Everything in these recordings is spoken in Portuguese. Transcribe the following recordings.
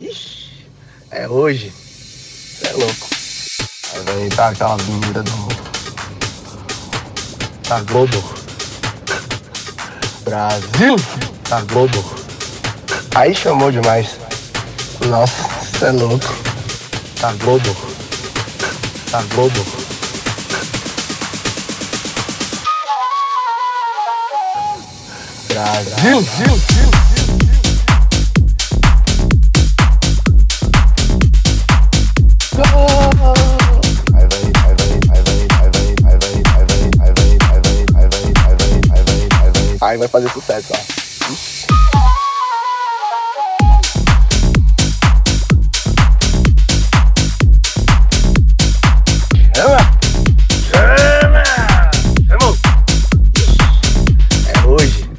Ixi, é hoje. Cê é louco. Aí entrar aquela avenida do. Da Globo. Brasil! Da Globo. Aí chamou demais. Nossa, cê é louco. Da Globo. Da Globo. Brasil! Aí vai fazer sucesso, ó. Chama! Chama! Chamou! É hoje.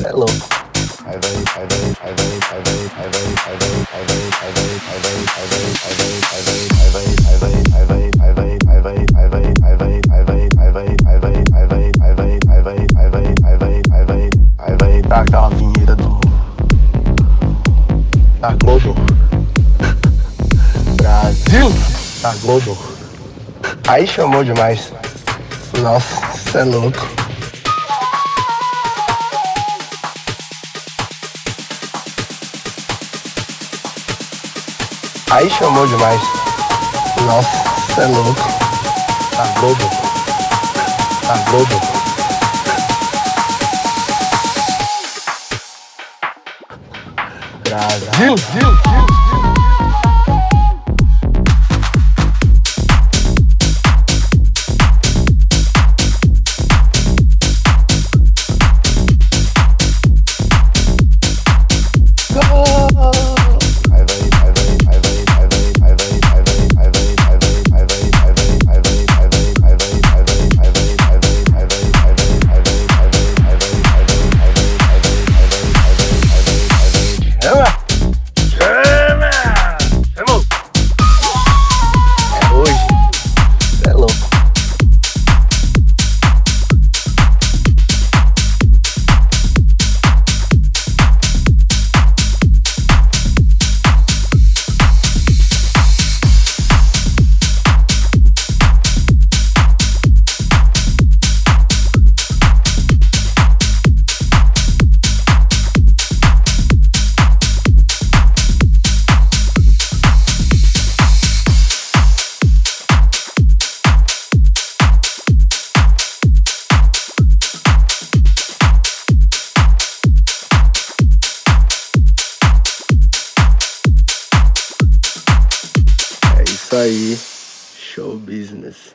Cê é louco. Aí vai, aí vai, aí vai, aí vai, aí vai, aí vai, Da Globo. Aí chamou demais. Nossa, cê é louco. Aí chamou demais. Nossa, cê é louco. Da Globo. Da Globo. Brasil! aí. Show business.